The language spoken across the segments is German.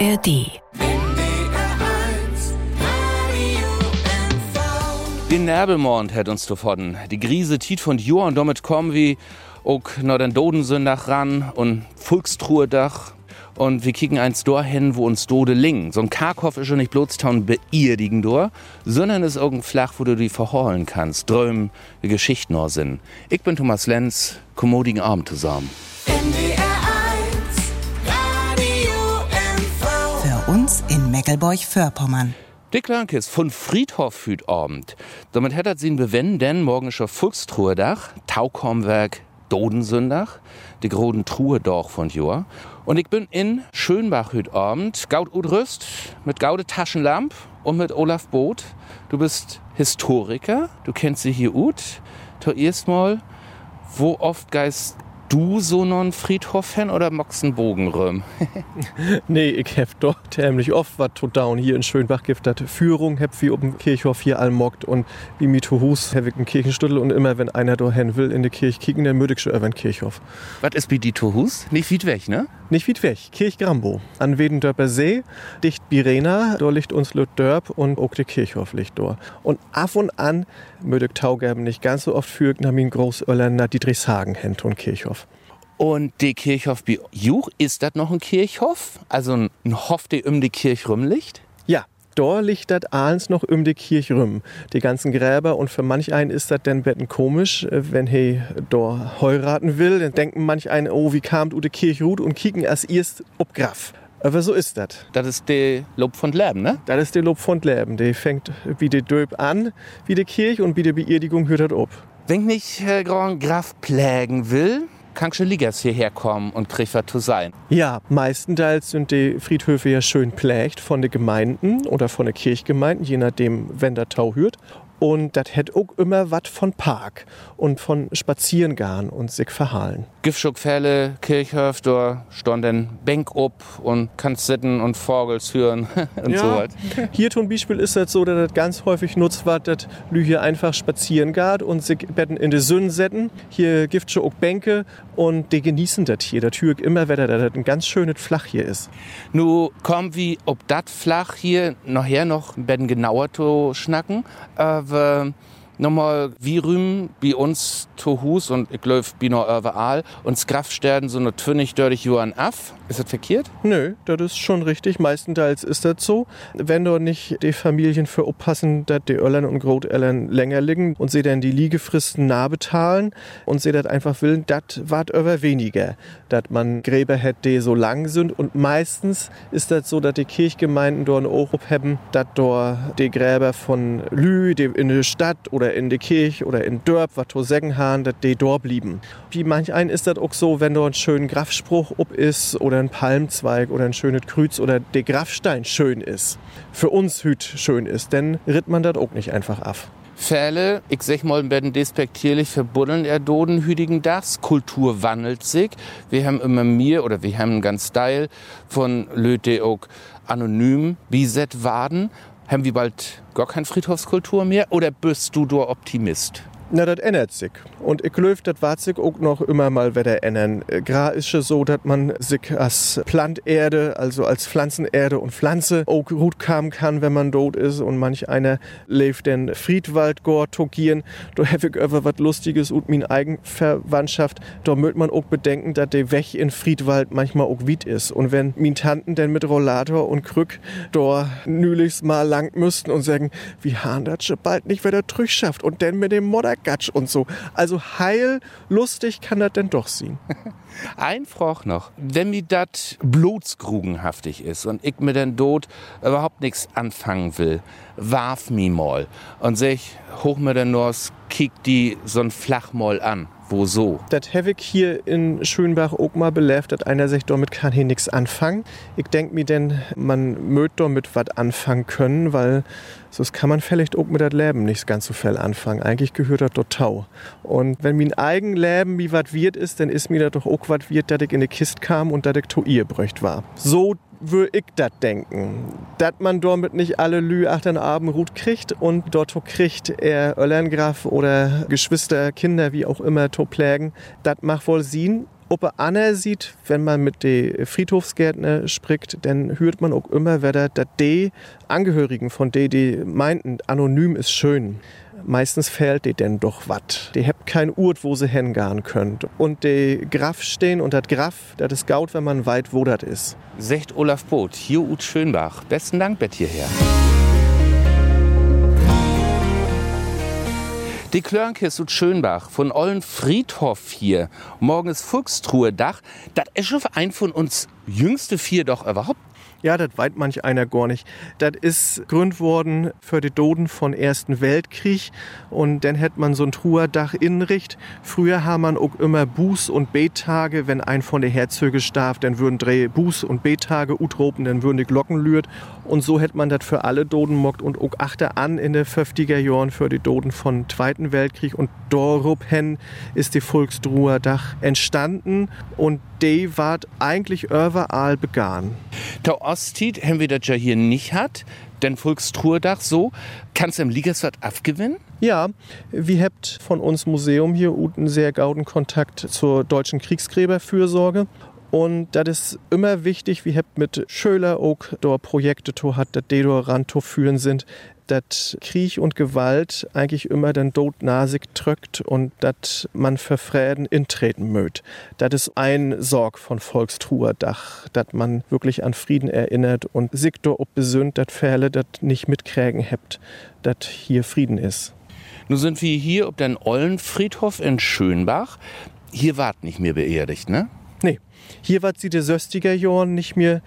ARD. Den Närbelmond hat uns davon. Die Grise tiet von Joa und damit kommen wir auch noch den Dodensündach ran und Volkstruhedach. Und wir kicken eins hin, wo uns Dode lingen. So ein Karkhoff ist schon nicht bloß town beirdigen Dor, sondern ist irgendein Flach, wo du die verholen kannst. Drömen, wie Geschichten nur sind. Ich bin Thomas Lenz, kommodigen Abend zusammen. Für uns in Meckelburg-Vorpommern. Dick Lankes von Friedhof hüt Abend. Damit hättet sie ihn bewenden, denn morgen ist Volkstruhedach, Taukormwerk, Dodensündach, die groden Truhe doch von Jor. Und ich bin in Schönbach hüt Abend, gaut Udrüst, mit gaude Taschenlamp und mit Olaf Boot. Du bist Historiker, du kennst sie hier ut. Zuerst mal, wo oft geist du so non Friedhof hin oder moxen Bogenröm? nee, ich hab doch tämlich oft was tot down hier in Schönbach gibt Führung, hab wie oben Kirchhof hier allmockt und wie mit Hus hab ich einen Kirchenstüttel und immer wenn einer hin will in die Kirche kicken, dann mödig schon über den Kirchhof. Was ist wie die Hus? Nicht weit weg, ne? Nicht weit weg, Kirch Grambo. An Wedendörper See, dicht Birena, da liegt uns Lüt Dörp und auch der Kirchhof liegt dort. Und ab und an mödig Taugerben nicht ganz so oft für Namin Großirländer Dietrichshagen hent und Kirchhof. Und der Kirchhof bei Juch, ist das noch ein Kirchhof? Also ein Hof, der um die Kirche rumliegt? Ja, da liegt das alles noch um die Kirche rum. Die ganzen Gräber und für manch einen ist das dann betten komisch, äh, wenn he da heiraten will, dann denken manch einen, oh, wie kam du die Kirche gut und kicken erst erst ob Graf. Aber so ist das. Das ist der Lob von Leben, ne? Das ist der Lob von Leben. Der fängt wie der Döb an, wie die Kirche und wie die Beerdigung hört das ob. Wenn ich Herr Grand Graf plägen will, kann schon Ligas hierher kommen und zu sein. Ja, meistenteils sind die Friedhöfe ja schön plägt von den Gemeinden oder von den Kirchgemeinden, je nachdem, wenn der Tau hört. Und das hätte auch immer was von Park und von Spazierengehen und sich verhalen. Giftschuckfälle, Kirchhof, da standen Bänk up und kannst sitten und Vogels hören und ja. so was. Hier zum Beispiel ist das so, dass das ganz häufig nutzt wird, dass Lü hier einfach spazieren geht und sich Betten in die Sünden setzen. Hier gibt es auch Bänke und die genießen das hier. Das höre immer wieder, dass das ein ganz schönes Flach hier ist. Nu kommen wie ob das Flach hier nachher noch ein bisschen genauer zu schnacken. Aber nochmal wie rühm bei uns zu Hus und ich glaube wie noch überall und Kraftsterden so eine Twinnig durch Johann af. Ist das verkehrt? Nö, das ist schon richtig. Meistenteils ist das so. Wenn dort nicht die Familien für oppassen, dass die Öllern und Großeltern länger liegen und sie dann die Liegefristen nah bezahlen und sie das einfach will, das wart über weniger. Dass man Gräber hat, die so lang sind und meistens ist das so, dass die Kirchgemeinden dort auch haben, dass dort die Gräber von Lü, die in der Stadt oder in der Kirche oder in Dörp, was to sagen haben, dass die dort blieben. Wie manch einen ist das auch so, wenn dort ein schöner Grafspruch ob ist oder ein Palmzweig oder ein schönes Krüz oder der Grafstein schön ist. Für uns hüt schön ist, denn ritt man das auch nicht einfach ab. Fälle, ich sag mal, werden despektierlich verbuddeln er Dodenhütigen das. Kultur wandelt sich. Wir haben immer mehr oder wir haben einen ganz Teil von Löte auch anonym Biset Waden. Haben wir bald gar keine Friedhofskultur mehr oder bist du da Optimist? Na, das ändert sich. Und ich glaube, das wird sich auch noch immer mal wieder ändern. Gra ist es so, dass man sich als Planterde, also als Pflanzenerde und Pflanze auch gut kamen kann, wenn man tot ist. Und manch einer lebt den Friedwald togieren. Da habe ich aber was Lustiges und meine Eigenverwandtschaft. Da möchte man auch bedenken, dass der Weg in Friedwald manchmal auch weit ist. Und wenn meine Tanten denn mit Rollator und Krück da nülichst mal lang müssten und sagen, wie haben das bald nicht wieder schafft und dann mit dem Modder Gatsch und so. Also heil lustig kann das denn doch sein. Ein Froch noch. Wenn mir das blutsgrugenhaftig ist und ich mit den Tod überhaupt nichts anfangen will, warf mi mal und sag, hoch mir den Nors, kick die so ein Flachmoll an. Wo so? Das Hevig hier in Schönbach auch mal belebt, dass einer sich damit kann hier nichts anfangen. Ich denke mir denn, man mögt damit was anfangen können, weil sonst kann man vielleicht auch mit das Leben nicht ganz so viel anfangen. Eigentlich gehört das dort Tau. Und wenn mein eigen Leben wie was wird ist, dann ist mir das doch auch was wird, dass ich in die Kiste kam und dass ich to ihr brücht war. So würde ich das denken. Dass man damit nicht alle Lü achtern Abend gut kriegt und dort kriegt er Öllerngraf oder Geschwister, Kinder, wie auch immer, to plägen, das macht wohl Sinn. Ob Anna sieht, wenn man mit den Friedhofsgärtner spricht, dann hört man auch immer wieder, dass die Angehörigen von denen, die meinten, anonym ist schön. Meistens fehlt die denn doch was. Die habt kein Urt, wo sie hingehen könnt. Und die Graf stehen und das Graf, das ist gaut, wenn man weit wo das ist. Secht Olaf Boot, hier Ut Schönbach. Besten Dank, Bett hierher. Die Klörnkis und Schönbach von Ollen Friedhof hier. Morgen ist Fuchstruhe Dach. Das ist schon ein von uns jüngste vier doch überhaupt ja, das weiß manch einer gar nicht. Das ist gründ worden für die Doden von Ersten Weltkrieg und dann hätte man so ein Truherdach inricht. Früher haben man auch immer Buß- und Bettage, wenn ein von der Herzöge starb, dann würden drei Buß- und Bettage utropen, dann würden die Glocken lürt und so hätte man das für alle Doden mockt und auch achte an in den 50er Jahren für die Doden von Zweiten Weltkrieg und dorup hen ist die Volkstruherdach entstanden und die ward eigentlich überall begann. Der Ostit ja hier nicht hat, denn Volkstruhrdach so. Kannst du im Liegerswart abgewinnen? Ja, wir habt von uns Museum hier einen sehr gauden Kontakt zur deutschen Kriegsgräberfürsorge. Und das ist immer wichtig, wir habt mit Schöler auch dort Projekte to hat, dat die dort ran führen sind, dass Krieg und Gewalt eigentlich immer den Tod nasig drückt und dass man für Frieden intreten mögt. Das ist ein Sorg von Volkstruherdach, dass man wirklich an Frieden erinnert und sich ob besünnt, dass Fälle das nicht mitkriegen habt, dass hier Frieden ist. Nun sind wir hier ob den Ollenfriedhof in Schönbach. Hier wart nicht mehr beerdigt, ne? Nee. Hier war sie der 60er Jahren nicht mehr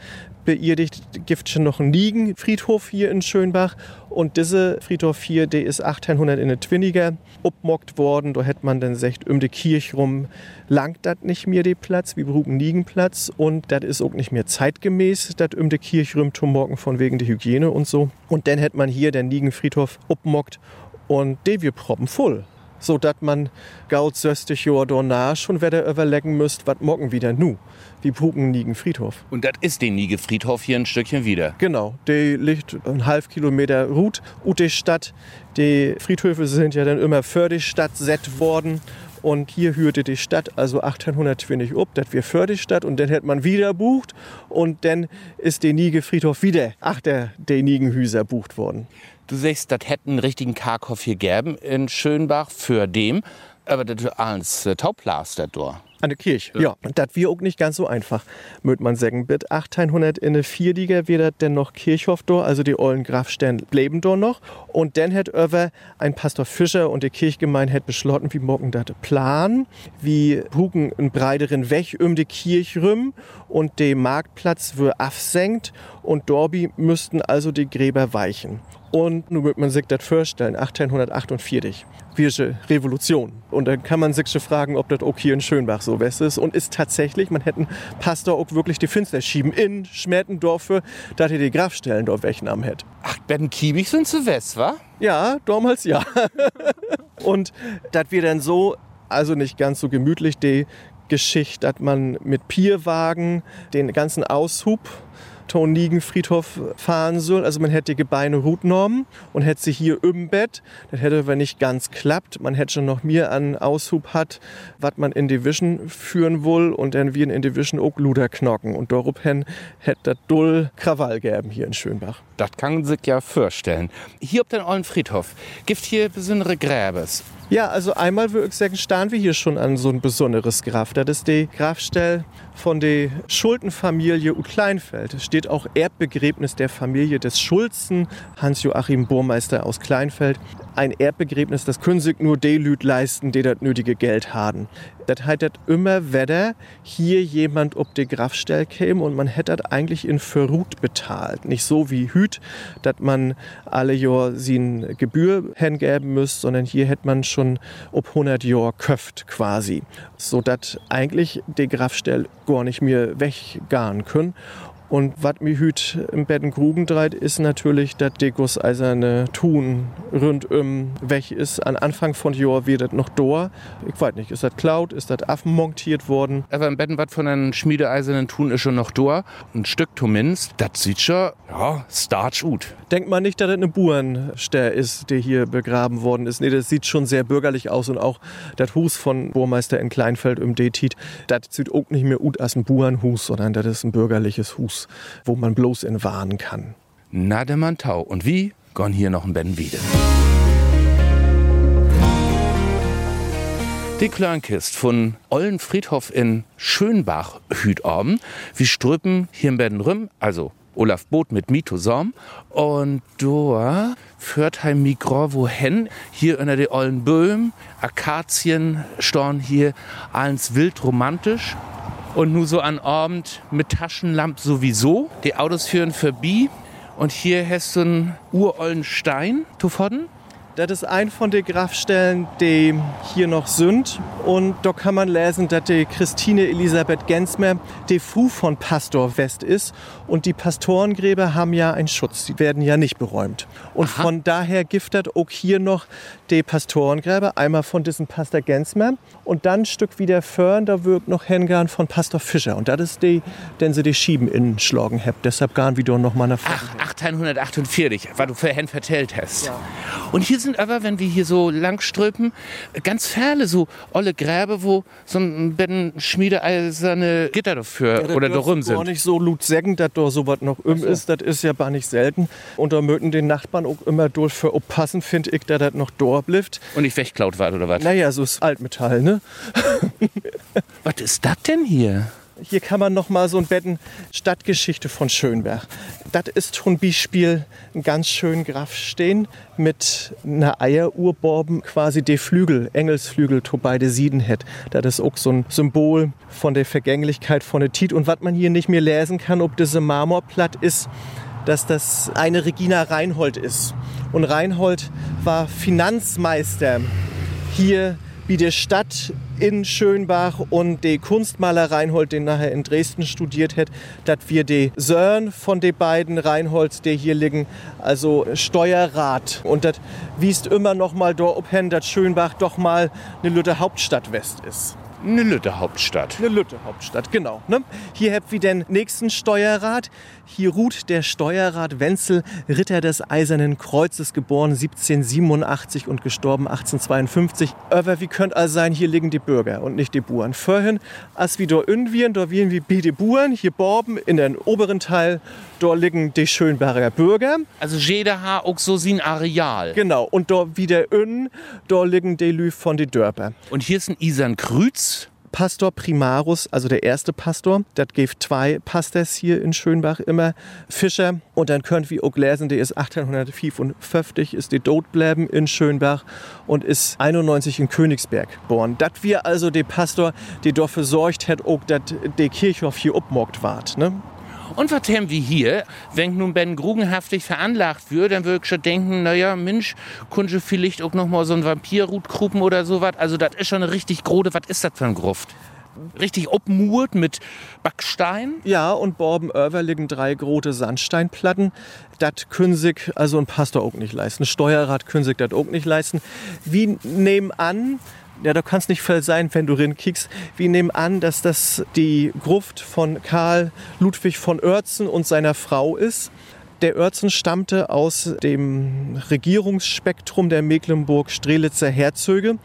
beerdigt gibt schon noch einen Liegenfriedhof hier in Schönbach. Und diese Friedhof hier, der ist 1800 in der Twinniger obmockt worden. Da hätte man dann gesagt, um die Kirche rum langt das nicht mehr, der Platz. Wir brauchen Liegenplatz. Und das ist auch nicht mehr zeitgemäß, das um die Kirche rum zu morgen von wegen der Hygiene und so. Und dann hätte man hier den Liegenfriedhof obmockt und der wir proppen voll so dass man gaut 60 Jahre danach schon wieder überlegen müsst, was morgen wieder nu. Wie Puken Nigen Friedhof. Und das ist der Niege Friedhof hier ein Stückchen wieder. Genau, der liegt ein halb Kilometer Rut ut die Stadt. Die Friedhöfe sind ja dann immer für die Stadt set worden. Und hier hörte die Stadt also 1820 ob, das wir für die Stadt und dann hätte man wieder bucht und dann ist der Niege Friedhof wieder achter der Niegenhüser bucht worden. Du sagst, das hätten einen richtigen Karkhof hier gäben in Schönbach für dem, aber das ist alles äh, Taublaster dort. An der Kirche, ja. Das wir auch nicht ganz so einfach, mögt man sagen. Mit 1800 in der Vierliga wird denn noch Kirchhof dort, also die ollen Grafstern bleiben dort noch. Und dann hat über ein Pastor Fischer und die Kirchgemeinde hat beschlossen, wie morgen das Plan, wie hugen einen breiteren Weg um die Kirche rum und der Marktplatz wird absenkt und Dorby müssten also die Gräber weichen. Und nun wird man sich das vorstellen, 1848, Wirsche Revolution. Und dann kann man sich schon fragen, ob das auch hier in Schönbach so west ist. Und ist tatsächlich, man hätten Pastor auch wirklich die Finster schieben in Schmertendorf, dass er die Grafstellen dort wegnahmen hätte. Ach, Ben Kiebig sind zu west, wa? Ja, damals ja. Und das wir dann so, also nicht ganz so gemütlich, die Geschichte, dass man mit Pierwagen den ganzen Aushub Tonigen-Friedhof fahren soll. Also man hätte die Gebeine Routnormen und hätte sie hier im Bett. Das hätte aber nicht ganz klappt. Man hätte schon noch mehr an Aushub hat, was man in Division führen will und dann wir in Division auch Luder knocken. Und daraufhin hätte das Dull Krawall geben hier in Schönbach. Das kann sich ja vorstellen. Hier auf den Ollen Friedhof gibt hier besondere Gräbes. Ja, also einmal würde ich sagen, stehen wir hier schon an so ein besonderes Graf. Das ist die Grafstelle von der Schuldenfamilie U Kleinfeld. Es steht auch Erbbegräbnis der Familie des Schulzen, Hans-Joachim Burmeister aus Kleinfeld. Ein Erbbegräbnis, das können sich nur die Leute leisten, die das nötige Geld haben. Das heißt immer wieder hier jemand ob die Grafstelle käme und man hätte das eigentlich in Verrut bezahlt. Nicht so wie Hüt, dass man alle Jahr eine Gebühr hingeben muss, sondern hier hätte man schon ob 100 Jahre köft quasi. So eigentlich die Grafstelle gar nicht mehr weggehen können. Und was mir hüt im Betten Gruben dreit, ist natürlich, dass die gusseiserne Thun rundum weg ist. An Anfang von Jahr wird das noch da. Ich weiß nicht, ist das Cloud, ist das Affen montiert worden? Aber im Betten was von einem schmiedeeisernen Thun ist schon noch da. Ein Stück zumindest. Das sieht schon, ja, starch gut. Denkt man nicht, dass das eine Burenster ist, die hier begraben worden ist. Nee, das sieht schon sehr bürgerlich aus und auch das Hus von Burmeister in Kleinfeld im Detit, das sieht auch nicht mehr gut als ein Burenhus, sondern das ist ein bürgerliches Hus, wo man bloß in warnen kann. Na, der Mantau. Und wie? Gone hier noch ein Ben wieder. Die Klörnkist von Ollen Friedhof in Schönbach Hütorben. Wir strüppen hier in Bedenrüm, also Olaf Boot mit Mito Sorm. Und da führt heim Mikro wohin. Hier unter den ollen Böhm, Akazien storn hier alles wild romantisch. Und nur so an Abend mit Taschenlamp sowieso. Die Autos führen vorbei. Und hier hast du einen urollen Stein, Tufodden. Das ist ein von den Grabstellen, die hier noch sind. Und da kann man lesen, dass die Christine Elisabeth Gensmer die Fu von Pastor West ist. Und die Pastorengräber haben ja einen Schutz. Die werden ja nicht beräumt. Und Aha. von daher giftet auch hier noch die Pastorengräber. Einmal von diesem Pastor Gensmer und dann ein Stück wieder Föhren, da wirkt noch Hengern von Pastor Fischer. Und das ist die, den sie die Schieben innen schlagen habt. Deshalb garen wieder noch mal nach Ach, 1848, was du vorhin vertellt hast. Und hier sind aber, wenn wir hier so langströpen, ganz Ferle, so olle Gräbe, wo so ein bisschen schmiedeeiserne Gitter dafür oder darum Gar sind. nicht so lut sägen, dass da sowas noch um ist. Das ist ja gar nicht selten. Und da möchten den Nachbarn auch immer durch für oppassen, finde ich, dass das noch da bleibt. Und nicht wegklaut war oder was? Naja, so ist Altmetall, ne? Was ist das denn hier? Hier kann man noch mal so ein Betten Stadtgeschichte von Schönberg. Das ist zum Beispiel ein ganz schön Graf stehen mit einer Eierurborben, quasi die Flügel, Engelsflügel, to beide Sieden hat. Das ist auch so ein Symbol von der Vergänglichkeit von der Tit. Und was man hier nicht mehr lesen kann, ob diese Marmorplatt ist, dass das eine Regina Reinhold ist. Und Reinhold war Finanzmeister hier wie der Stadt in Schönbach und der Kunstmaler Reinhold, den nachher in Dresden studiert hat, dass wir die Söhn von den beiden Reinholds, die hier liegen, also Steuerrat. Und das wiest immer noch mal da obhen, dass Schönbach doch mal eine Lütte Hauptstadt West ist. Eine Lütte Hauptstadt. Eine Lütte Hauptstadt, genau. Ne? Hier habt wir den nächsten Steuerrat. Hier ruht der Steuerrat Wenzel, Ritter des Eisernen Kreuzes, geboren 1787 und gestorben 1852. Aber wie könnt all sein, hier liegen die Bürger und nicht die Buren. Vorhin, als unwieren, da wieren wir bei die Buren, hier Borben in den oberen Teil, da liegen die Schönberger Bürger. Also jeder hat auch so sein Areal. Genau, und da wieder un, da liegen die Lü von die Dörper. Und hier ist ein Isan Krüz. Pastor Primarus, also der erste Pastor, das gibt zwei Pastors hier in Schönbach immer, Fischer. Und dann könnt wir auch lesen, der ist 1855, ist die dort bleiben in Schönbach und ist 91 in Königsberg geboren. Das wir also der Pastor, der dafür sorgt hat, auch, dass der Kirchhof hier obmockt ward. Ne? Und was haben wir hier? Wenn nun Ben grugenhaftig veranlagt wird, dann würde ich schon denken, naja, Mensch, könnte vielleicht auch noch mal so ein Vampirrut kruppen oder sowas. Also das ist schon eine richtig grode, was ist das für ein Gruft? Richtig obmurt mit Backstein. Ja, und Borben Över liegen drei große Sandsteinplatten. Das können sich also ein Pastor auch nicht leisten. Steuerrat können sich das auch nicht leisten. Wie nehmen an, ja, da kann es nicht viel sein, wenn du rinkickst. Wir nehmen an, dass das die Gruft von Karl Ludwig von Oertzen und seiner Frau ist. Der Oertzen stammte aus dem Regierungsspektrum der Mecklenburg-Strelitzer Herzöge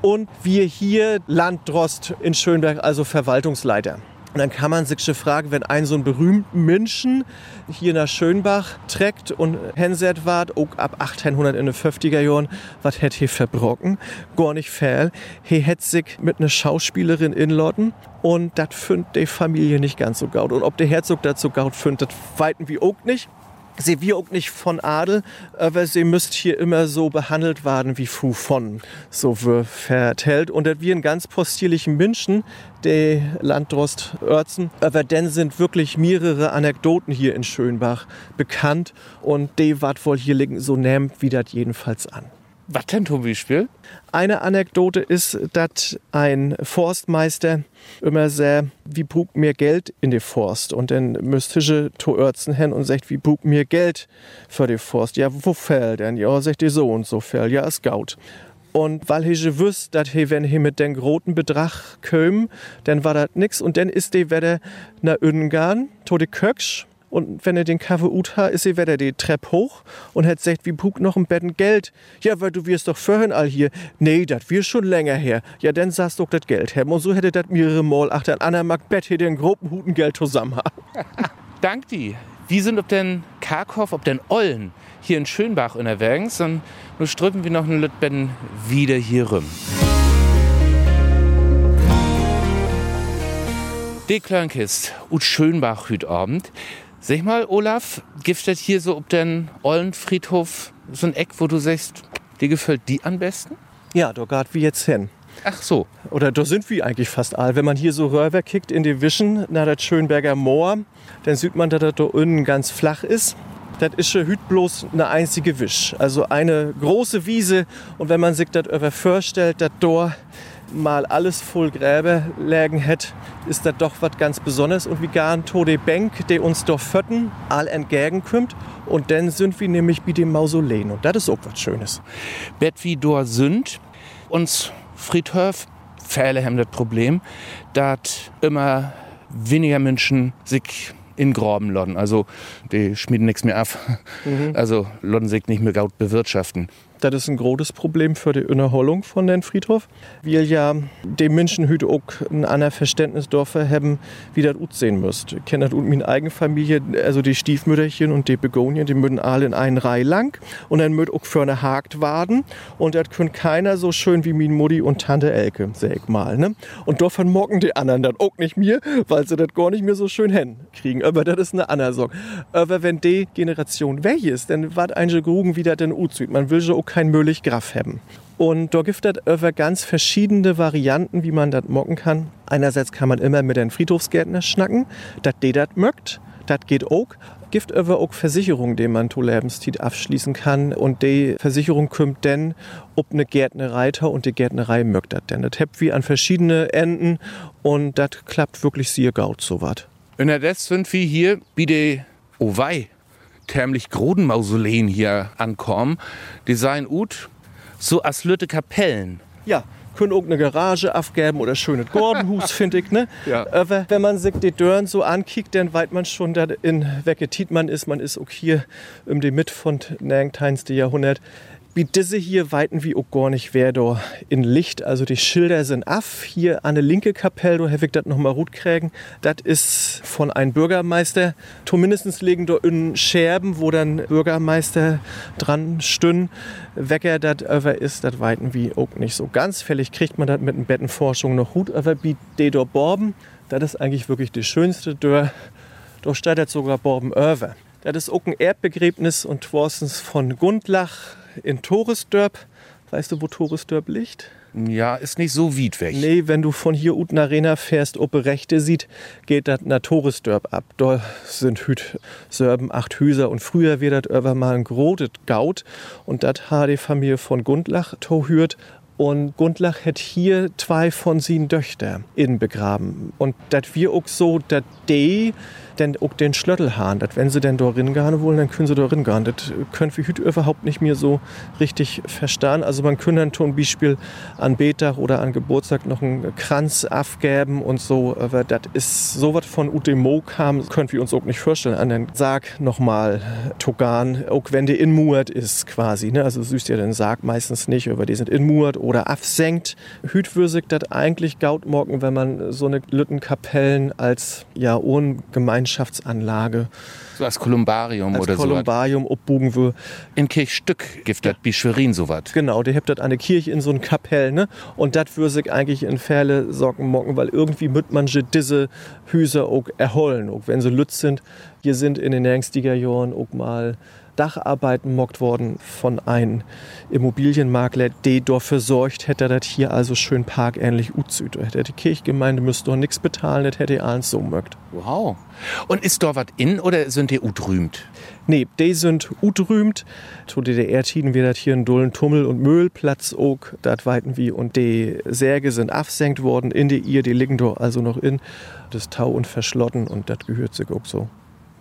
und wir hier Landdrost in Schönberg, also Verwaltungsleiter. Und dann kann man sich schon fragen, wenn ein so ein berühmten Menschen hier nach Schönbach trägt und Henset ward, auch ab 1800 in den 50er Jahren, was hätt hier verbrocken? Gar nicht fair. He hätt sich mit einer Schauspielerin inlotten und das findet die Familie nicht ganz so gaut. Und ob der Herzog das so gaut findet, das weiten wir auch nicht. Sie wir auch nicht von Adel, aber sie müsst hier immer so behandelt werden wie Fu von, so wird vertellt. Und das wir einen ganz postierlichen Menschen, der Landdrost Oertzen, aber dann sind wirklich mehrere Anekdoten hier in Schönbach bekannt und die wat wohl hier liegen, so nimmt wie das jedenfalls an. Was denn zum Beispiel? Eine Anekdote ist, dass ein Forstmeister immer sehr, wie brug mir Geld in die Forst? Und dann müsste ich zu Örzen hin und sagt, wie brug mir Geld für die Forst? Ja, wo fällt denn? Ja, sagt die so und so fällt. Ja, es gaut. Und weil ich wüsste, dass he, wenn he mit den großen Betrag köm, dann war das nix. Und dann ist die wieder nach Ungarn, to Köksch. Und wenn er den Kaffee ut hat, ist er wieder die Treppe hoch und hat gesagt, wie brug noch ein Betten Geld. Ja, weil du wirst doch vorhin all hier. Nee, das wir schon länger her. Ja, dann sagst du das Geld her. Und so hätte das mehrere Mal achter an einer mag Bett hier den groben Huten Geld zusammen. Dank die. Wie sind ob den Karkow, ob den Ollen hier in Schönbach unterwegs und nun strüppen wir noch ein Lütbetten wieder hier rum. Die Klönkist, ut Schönbach hüt Abend. Sag mal, Olaf, giftet hier so ob den Ollen Friedhof so ein Eck, wo du sagst, dir gefällt die am besten? Ja, da geht wie jetzt hin. Ach so. Oder da sind wir eigentlich fast all. Wenn man hier so rüber kickt in die Wischen, nach das Schönberger Moor, dann sieht man, dass das da unten ganz flach ist. Das ist schon hüt bloß eine einzige Wisch. Also eine große Wiese. Und wenn man sich das über vorstellt, dass da mal alles voll Gräber lägen hätte, ist das doch was ganz Besonderes. Und wie gar ein Tode Bank, der uns doch fötten, all entgegenkommt. Und dann sind wir nämlich wie dem Mausoleum. Und das ist auch was Schönes. Bett wie dort sind, uns Friedhof, Pfähle haben das Problem, dass immer weniger Menschen sich in Graben lodden. Also die schmieden nichts mehr ab. Mhm. Also lodden sich nicht mehr gut bewirtschaften. Das ist ein großes Problem für die Innerholung von den Friedhof. Wir ja den Menschen heute auch ein anderes Verständnis dafür haben, wie das gut sehen müsst. Ich kenne das und meine eigene Familie, also die Stiefmütterchen und die Begonien, die müssen alle in einen Reihe lang und dann müssen auch für eine Hakt warten und das können keiner so schön wie mein Mutti und Tante Elke, sag ich mal. Ne? Und davon mocken die anderen dann auch nicht mehr, weil sie das gar nicht mehr so schön hinkriegen. Aber das ist eine andere Sorge. Aber wenn die Generation weg ist, dann wird eine Grugen wieder den Uzüt. Man will auch kein Müllig Graf haben. Und da gibt es über ganz verschiedene Varianten, wie man das mocken kann. Einerseits kann man immer mit einem Friedhofsgärtner schnacken, dass der das mögt. Das geht auch. Gibt aber auch Versicherungen, die man zu Lebenszeit abschließen kann. Und die Versicherung kommt dann, ob eine Gärtnereiter und die Gärtnerei mögt das denn. Das habt wie an verschiedene Enden und das klappt wirklich sehr gut so. Und das sind wir hier wie die Owei tämlich großen Mausoleen hier ankommen. Die seien gut, so als Lütte Kapellen. Ja, können auch eine Garage aufgeben oder schönes Gordenhus, finde ich. Ne? Ja. Aber wenn man sich die Dörren so ankickt, dann weiß man schon, dass in welche man ist. Man ist auch hier um die Mitte von Nangteinste Jahrhundert. Wie diese hier weiten wie auch gar nicht wer da in Licht. Also die Schilder sind af. Hier an der linke Kapelle, da habe ich das nochmal gut kriegen. Das ist von einem Bürgermeister. Zumindest liegen da in Scherben, wo dann Bürgermeister dran stünden. Wecker das aber ist, das weiten wie auch nicht so ganz. Fällig kriegt man das mit den Bettenforschung noch gut. Aber wie die da Borben, das ist eigentlich wirklich die schönste Dörr. Da steht sogar Borben Över. Das ist auch ein Erdbegräbnis und Tworsens von Gundlach in Toresdörp. Weißt du, wo Toresdörp liegt? Ja, ist nicht so weit weg. Nee, wenn du von hier unten Arena fährst, ob rechte sieht, geht das nach Toresdörp ab. Da sind hüt Sörben acht Hüser und früher wird das über mal ein grotet Gaut und das hat die Familie von Gundlach tohürt und Gundlach hat hier zwei von seinen Töchter in begraben. Und das wir auch so, dass die denn auch den Schlöttel haben. Dat wenn sie denn da gehen wollen, dann können sie da gehen. Das können wir heute überhaupt nicht mehr so richtig verstehen. Also man kann dann zum Beispiel an Betag oder an Geburtstag noch einen Kranz abgeben und so. Aber das ist so was von Utemo kam, können wir uns auch nicht vorstellen. An den Sarg nochmal Togan, auch wenn der inmuert ist quasi. Ne? Also süßt ja den Sarg meistens nicht, aber die sind inmuert oder absenkt. Hütwürsig das eigentlich gaut morgen, wenn man so eine Lüttenkapellen als ja Gemeinschaftsanlage. So als Kolumbarium als oder so. Kolumbarium obbogen will. In Kirchstück gibt das wie Schwerin so was. Genau, der habt das eine Kirche in so ein Kapell, ne? Und das würde sich eigentlich in Fälle Socken mocken, weil irgendwie müt man diese Hüser auch erholen, auch wenn sie lütz sind. Hier sind in den 90er Jahren auch mal Dacharbeiten mockt worden von einem Immobilienmakler, der dafür sorgt hätte, dass hier also schön parkähnlich utzüt. Hätte die Kirchgemeinde müsste doch nichts bezahlen, das hätte alles so mögt. Wow. Und ist dort was in oder sind die utrümt? Nee, die sind utrümt. Zu DDR-Tiden wird das hier ein Dullen Tummel- und Müllplatz auch, das weiten wie. Und die Särge sind absenkt worden in die ihr, die liegen doch also noch in das Tau und verschlotten und das gehört sich auch so.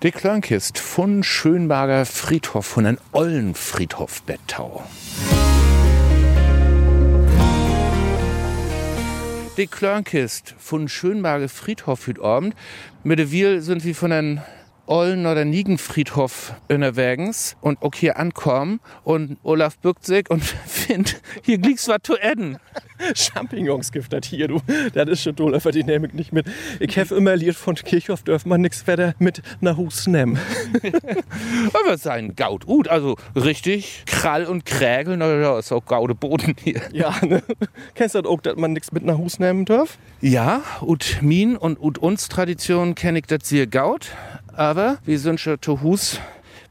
Die Klönkist von Schönberger Friedhof, von einem ollen Friedhof Bettau. Die Klönkist von Schönberger Friedhof heute Abend. Mit der Wiel sind wir von einem Ollen oder Niegenfriedhof unterwegs und auch hier ankommen und Olaf bückt sich und findet, hier liegt's was zu essen. Champignons das hier, du. Das ist schon toll, aber die nehme ich nicht mit. Ich habe immer liert von Kirchhoff, dürfen man nichts weiter mit nach Hus nehmen. Aber sein Gaut gut, also richtig Krall und Krägel, na ist auch gaude Boden hier. Ja, ne? Kennst du das auch, dass man nichts mit nach Hus nehmen darf? Ja, und min und, und uns Tradition kenne ich das sehr gaut, aber wir sind schon zu Hus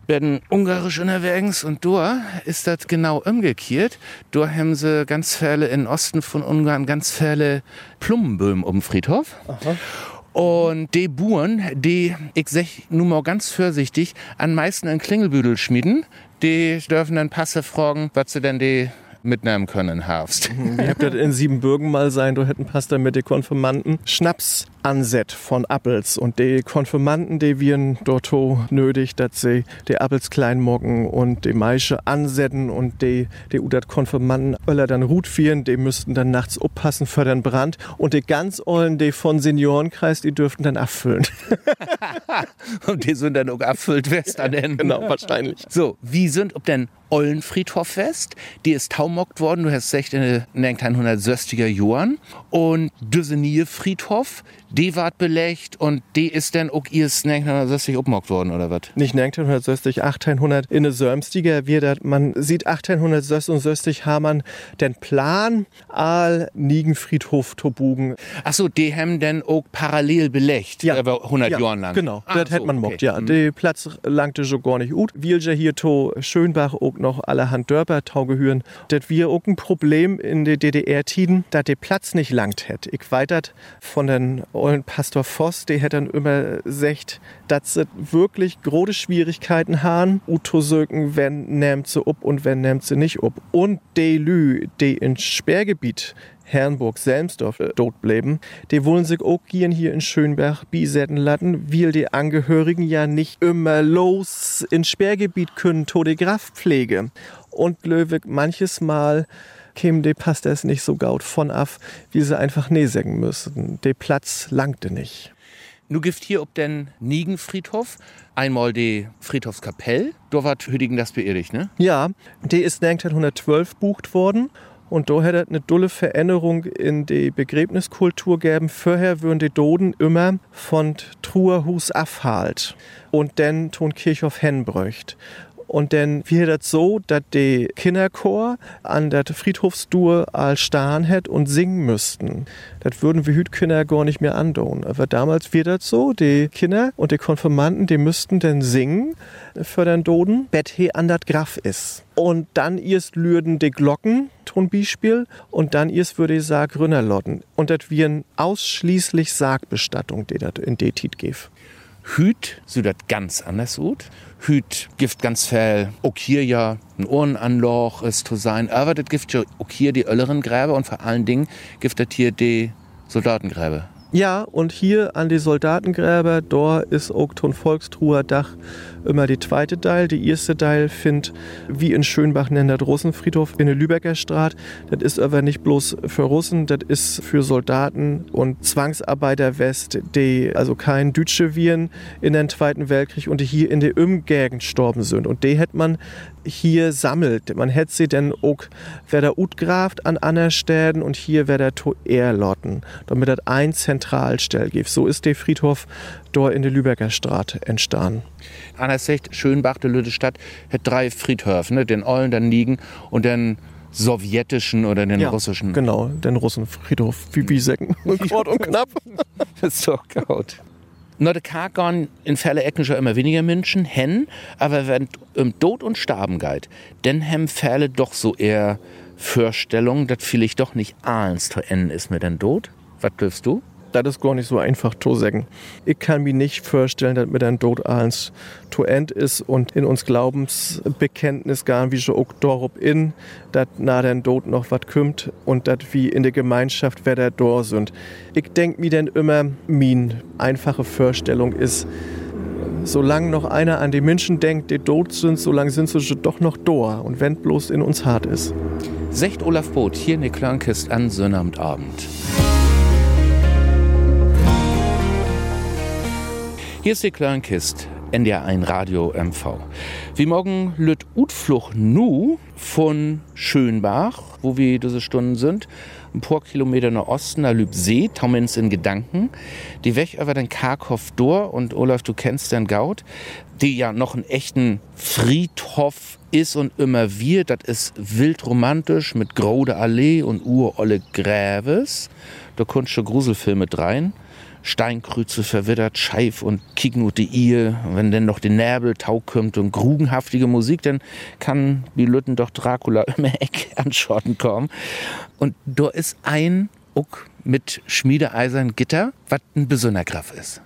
werden ungarisch unterwegs und da ist das genau umgekehrt. Da haben sie ganz viele in Osten von Ungarn ganz viele Plummenböhmen um den Friedhof. Aha. Und die Buren, die, ich sag nun mal ganz vorsichtig, am meisten einen Klingelbüdel schmieden, die dürfen dann Passe fragen, was sie denn die mitnehmen können, Herbst. Ich hab das in Siebenbürgen mal sein, da hätten Pastor mit den Konfirmanden Schnaps anset von Appels. Und die Konfirmanden, die wir dort nötig, dass sie die Appels klein mocken und die Maische ansetzen und die, die Udat Konfirmanden öller dann Rut führen, die müssten dann nachts aufpassen für den Brand. Und die ganz ollen, die von Seniorenkreis, die dürften dann abfüllen. Und die sind dann auch abfüllt West an den. genau, wahrscheinlich. So, wie sind ob denn Ollenfriedhof fest? Die ist taumockt worden, du hast gesagt, in den 1960er Jahren. Und Düsenier Friedhof, die ward belegt und die ist dann auch erst 1960 abmockt worden, oder was? Nicht 1960, 1800 in der Sörmstiger wird man sieht 1866 haben man den Plan all Niegenfriedhof zu bugen. Ach so, die haben dann auch parallel belegt, Ja. aber 100 Ja, Jahren lang. Genau, Ach das so, hätte man okay. mockt, ja. Hm. Der Platz langte so gar nicht gut. Wir ja hier to Schönbach auch noch allerhand Dörper taugehören. Das wir auch ein Problem in der DDR-Tiden, dass der Platz nicht langt hätt. Ich weitert von den ollen Pastor Voss, der hätte dann immer gesagt, dass sie wirklich große Schwierigkeiten haben, Uto söken, wenn nimmt sie up und wenn nimmt sie nicht up. Und die Lü, die in Sperrgebiet Herrenburg Selmsdorf äh, dort bleiben, die wollen sich auch gern hier in Schönberg bisetten lassen, weil die Angehörigen ja nicht immer los ins Sperrgebiet können, Todegraftpflege. Und Löwig manches Mal käme der Pastor es nicht so gaut von af, wie sie einfach nee sagen müssen. Der Platz langte nicht. Nu gibt hier ob den Niegenfriedhof einmal die Friedhofskapelle, da war Hüdigen das beerdigt, ne? Ja, die ist 1912 bucht worden. Und da hätte es eine dulle Veränderung in die Begräbniskultur geben. Vorher würden die Doden immer von Truerhus abhalt und dann ton Kirchhof henbröcht. Und dann wird das so, dass die Kinderchor an der Friedhofsdur als Stahn hat und singen müssten. Das würden wir heute Kinder gar nicht mehr andauern. Aber damals wird das so, die Kinder und die Konfirmanden, die müssten dann singen für den Doden, bet he an dat Graf ist. Und dann erst lürden die Glocken, ton Beispiel, und dann erst würde ich sagen Rünnerlotten. Und das wären ausschließlich Sargbestattung, die das in die Tit gibt. Hüt das ganz anders ut. Hüt gibt ganz viel, auch ja ein Ohrenanloch ist zu sein, aber das gibt ja hier die älteren Gräber und vor allen Dingen gibt das hier die Soldatengräber. Ja, und hier an die Soldatengräber, da ist auch ton Volkstruher Dach immer die zweite Teil. Die erste Teil findet, wie in Schönbach nennt das Russenfriedhof in der Lübecker Straße. Das ist aber nicht bloß für Russen, das ist für Soldaten und Zwangsarbeiter West, die also kein Deutsche Viren in den Zweiten Weltkrieg und die hier in der Umgegend gestorben sind. Und die hätte man hier sammelt. Man hätte sie dann auch wieder utgraft an anderen Städten und hier wieder to Erlotten, damit das ein Zentralstell gibt. So ist der Friedhof dort in der Lübecker Straße entstanden. Anders sagt, Schönbach, die Lütte Stadt, hat drei Friedhöfe, ne? den Ollen, den Niegen und den sowjetischen oder den russischen. Genau, den Russenfriedhof, wie Biesecken. Kurz und knapp. Das ist doch gut. Na, de Kargon in Fälle Ecken schon immer weniger Menschen, hen, aber wenn um Tod und Starben geht, dann hem Fälle doch so eher Vorstellung, dass vielleicht doch nicht alles zu enden ist mit dem Tod. Was dürfst du? Das ist gar nicht so einfach zu sagen. Ich kann mir nicht vorstellen, dass mit einem Tod alles zu end ist und in uns Glaubensbekenntnis gar wie schon auch darauf in, dass nach dem Tod noch was kommt und dass wie in der Gemeinschaft wer da da sind. Ich denke mir dann immer, min einfache Vorstellung ist, solange noch einer an die Menschen denkt, die tot sind, solange sind sie doch noch da und wenn bloß in uns hart ist. Secht Olaf Boot hier in der Klankist an Sonnabendabend. Hier ist die Kleinkist, NDR1 Radio MV. Wie morgen lüt Utfluch nu von Schönbach, wo wir diese Stunden sind, ein paar Kilometer nach Osten, da lübt See, taumens in Gedanken. Die weg über den Karkhof durch und Olaf, du kennst den Gaut, die ja noch einen echten Friedhof ist und immer wir, das ist wild romantisch mit Grode Allee und urolle Gräves. Da kommst du Gruselfilme rein. Steinkrüze verwittert, scheif und kicken ut die Ehe. Wenn denn noch die Näbel tau und grugenhaftige Musik, dann kann die Lütten doch Dracula immer Eck anschotten kommen. Und da ist ein Uck mit Schmiedeeisern Gitter, was ein besonderer Graf ist.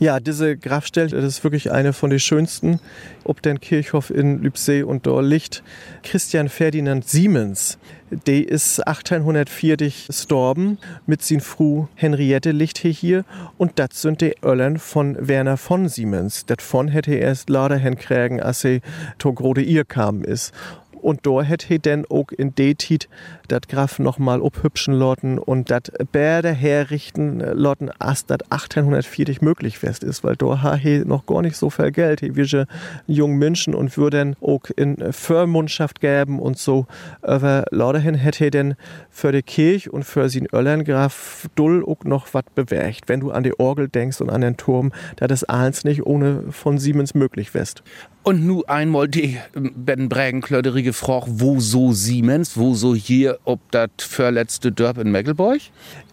Ja, diese Grabstelle, das ist wirklich eine von den schönsten, ob den Kirchhof in Lübsee und dort liegt. Christian Ferdinand Siemens, der ist 1840 gestorben mit sin Fru Henriette liegt hier hier und das sind die Öllern von Werner von Siemens. Das von hätte er erst leider hinkriegen, als er to grode ihr kam ist. Und da hätte denn auch in Detit dat Graf noch mal obhübschen lotten und dat Bärde herrichten lotten, as dat 1840 möglich west ist, weil da ha he noch gar nicht so viel Geld. He wir jungen Menschen und würden auch in Förmundschaft geben und so. Aber lauterhin hätte denn für die Kirche und für sin Öllern Graf Dull auch noch was bewegt. Wenn du an die Orgel denkst und an den Turm, da das alles nicht ohne von Siemens möglich west. Und nu einmal die ähm, Bettenbrägenklöderige gefragt, wo so Siemens, wo so hier, ob das verletzte Dörp in Mecklenburg?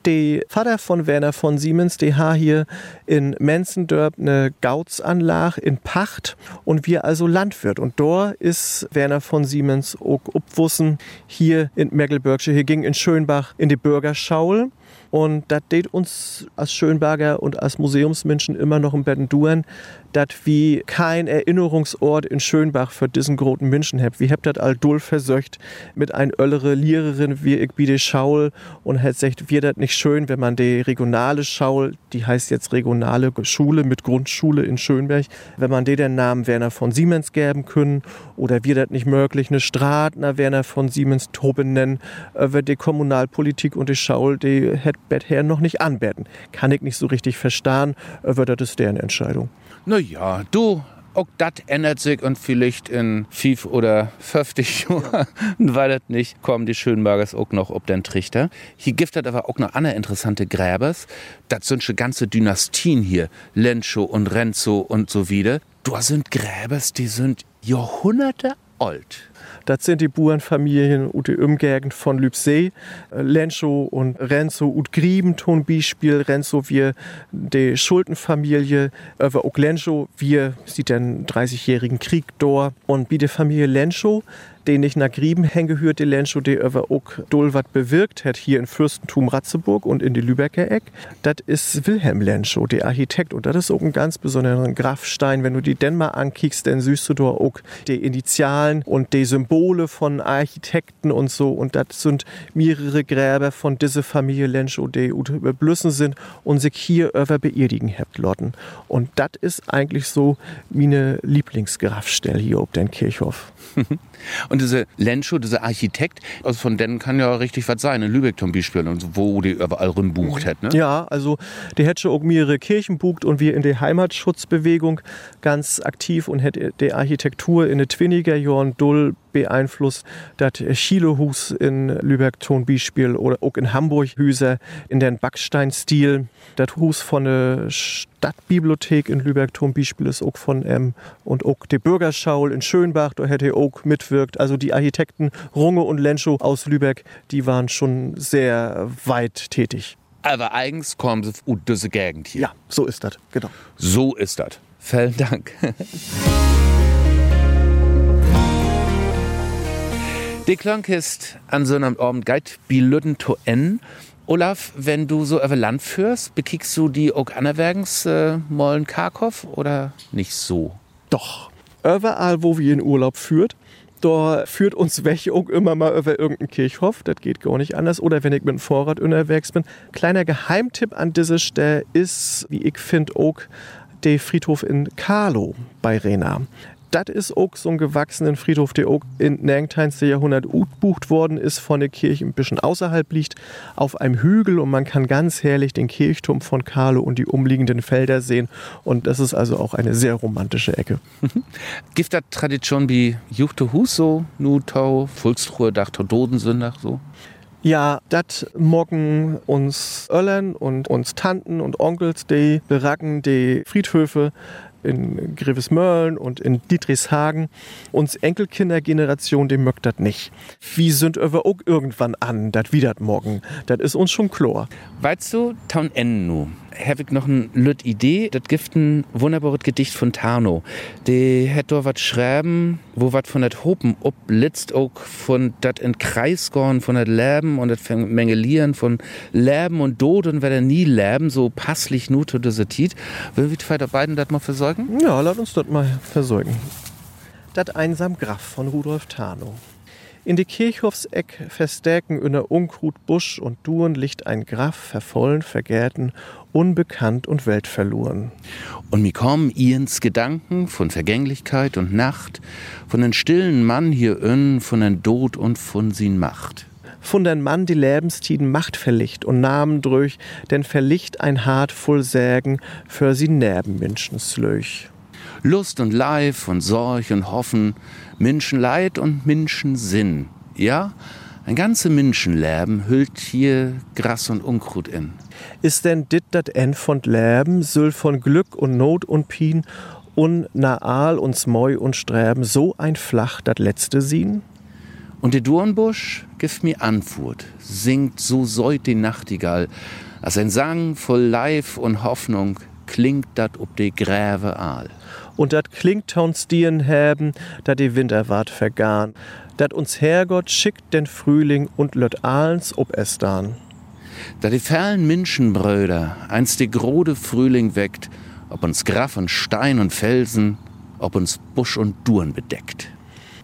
Der Vater von Werner von Siemens, der hat hier in Menzendörp eine Gautsanlage in Pacht und wir also Landwirt. Und dort ist Werner von Siemens auch obwussen hier in Mecklenburgische. Hier ging in Schönbach in die Bürgerschaul. Und das tät uns als Schönberger und als Museumsmenschen immer noch im Betten dass wie kein Erinnerungsort in Schönbach für diesen großen Menschen habt. Wie habt das all dull versöcht mit ein öllere Lehrerin wie ich biete Schaul und hat sagt, wir das nicht schön, wenn man die regionale Schaul, die heißt jetzt regionale Schule mit Grundschule in Schönberg, wenn man dir den Namen Werner von Siemens geben können oder wir das nicht möglich, eine Stratner Werner von Siemens Toben nennen, äh, wird die Kommunalpolitik und die Schaul, die hätte Bettherr noch nicht anbetten. Kann ich nicht so richtig verstehen, äh, wird das deren Entscheidung. Na ja, du, auch das ändert sich und vielleicht in 5 oder 50 Jahren, weil das nicht, kommen die Schönbergers auch noch ob den Trichter. Hier gibt es aber auch noch andere interessante Gräbers. Das sind schon ganze Dynastien hier. Lencho und Renzo und so wieder. Du sind Gräbers, die sind Jahrhunderte alt. Das sind die Burenfamilien und die Umgegend von Lübsee. Äh, Lencho und Renzo und Grieben tun Beispiel. Renzo wir die Schuldenfamilie, aber auch Lencho wir sieht den 30-jährigen Krieg dort. Und wie die Familie Lencho den ich nach Grieben hingehört, die Lenschow, die über auch doll bewirkt hat hier in Fürstentum Ratzeburg und in die Lübecker Eck. Das ist Wilhelm Lenschow, der Architekt. Und das ist auch ein ganz besonderer Grafstein. Wenn du die denn mal ankickst, dann siehst du da auch die Initialen und die Symbole von Architekten und so. Und das sind mehrere Gräber von dieser Familie Lenschow, die überblüssen sind und sich hier über beerdigen habt, Lotten. Und das ist eigentlich so meine Lieblingsgrafstelle hier ob den Kirchhof. Und diese Lenschow, dieser Architekt, also von denen kann ja richtig was sein, in Lübeck zum Beispiel, und wo die überall rumbucht hat. Ne? Ja, also die hätte auch mehrere Kirchen bucht und wir in der Heimatschutzbewegung ganz aktiv und hätte die Architektur in den Twinniger Jahren doll beeinflusst. Das Chilehus in Lübeck zum Beispiel oder auch in Hamburg Hüser in den Backsteinstil. Das Hus von der Stadtbibliothek in Lübeck zum Beispiel ist auch von M. Und auch die Bürgerschaul in Schönbach, da hätte auch mitwirkt. Also die Architekten Runge und Lenschow aus Lübeck, die waren schon sehr weit tätig. Aber eigens kommen sie aus dieser Gegend hier. Ja, so ist das, genau. So ist das. Vielen Dank. Die Klank ist an so einem Abend geit wie Lütten to en. Olaf, wenn du so über Land führst, bekickst du die auch anerwergens äh, Mollen Karkow oder nicht so? Doch. Überall, wo wir in Urlaub führt, da führt uns weg auch immer mal über irgendeinen Kirchhof. Das geht gar nicht anders. Oder wenn ich mit dem Vorrat unterwegs bin. Kleiner Geheimtipp an dieser Stelle ist, wie ich finde, auch der Friedhof in Carlo bei Rena das ist auch so ein gewachsenen Friedhof, der auch in Nangteins Jahrhundert utbucht worden ist, von der Kirche ein bisschen außerhalb liegt, auf einem Hügel und man kann ganz herrlich den Kirchturm von Carlo und die umliegenden Felder sehen. Und das ist also auch eine sehr romantische Ecke. Gibt das Tradition wie Juchte Huso, Nutau, Fulstruhe, Dachter Dodensündach so? Ja, das morgen uns Öllern und uns Tanten und Onkels, die beracken die Friedhöfe in Grevesmörlen und in Dietrichshagen. Uns Enkelkindergeneration, dem mögt das nicht. Wie sind wir auch irgendwann an, das wieder morgen? Das ist uns schon klar. Weißt du, Town Ennu, habe ich noch eine Lüt Idee. Das gibt ein wunderbares Gedicht von Tarno. Die da was schreiben, wo was von dat Hopen oblitzt, auch von dat in Kreis gorn, von dat Leben und dat Mengelieren von Leben und Tod und wer nie leben, so passlich nur zu dieser Tit. Will wir die beiden das mal versorgen? Ja, lass uns das mal versorgen. Dat einsam Graf von Rudolf Tarno. In die Kirchhofseck verstärken inner Unkrut Busch und Duren liegt ein Graf vervollen, vergärten, unbekannt und weltverloren. Und mir kommen ihns Gedanken von Vergänglichkeit und Nacht, von den stillen Mann hier innen, von den Tod und von sin Macht. Von den Mann die Lebenstiden Macht verlicht und Namen durch, denn verlicht ein hart voll Sägen für sie Nerbenmenschen slöch. Lust und Leib und Sorg und Hoffen, Menschenleid und Menschensinn. Ja, ein ganze Menschenleben hüllt hier Gras und Unkrut in. Ist denn dit dat en von Leben, soll von Glück und Not und Pien und Naal und Smoi und Sträben so ein Flach dat letzte sien? Und der Dornbusch gibt mir Antwort, singt so säut die Nachtigall, als ein Sang voll Leib und Hoffnung klingt dat ob de Gräve Aal und dat klingt uns dien haben, da die Winter ward vergarn, dat uns Herrgott schickt den Frühling und lött ahlens ob es dann. Da die fernen Menschenbröder einst die grode Frühling weckt, ob uns Graf und Stein und Felsen, ob uns Busch und Duren bedeckt.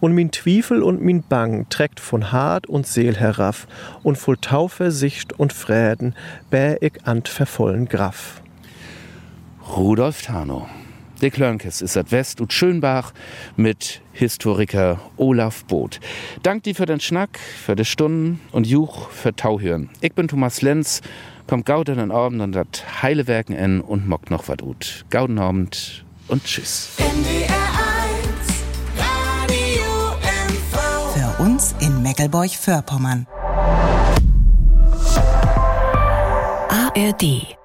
Und min Twiefel und min Bang trägt von Hart und Seel herauf und voll Tauversicht und Fräden bär ich ant vervollen Graf. Rudolf Tano De Klönkes ist at West und Schönbach mit Historiker Olaf Boot. Dank dir für den Schnack, für die Stunden und Juch für Tauhören. Ich bin Thomas Lenz, kommt gauden den Abend und dat heile Werken en und mockt noch wat ut. Gauden Abend und tschüss. Für uns in Meckelburg-Vorpommern. ARD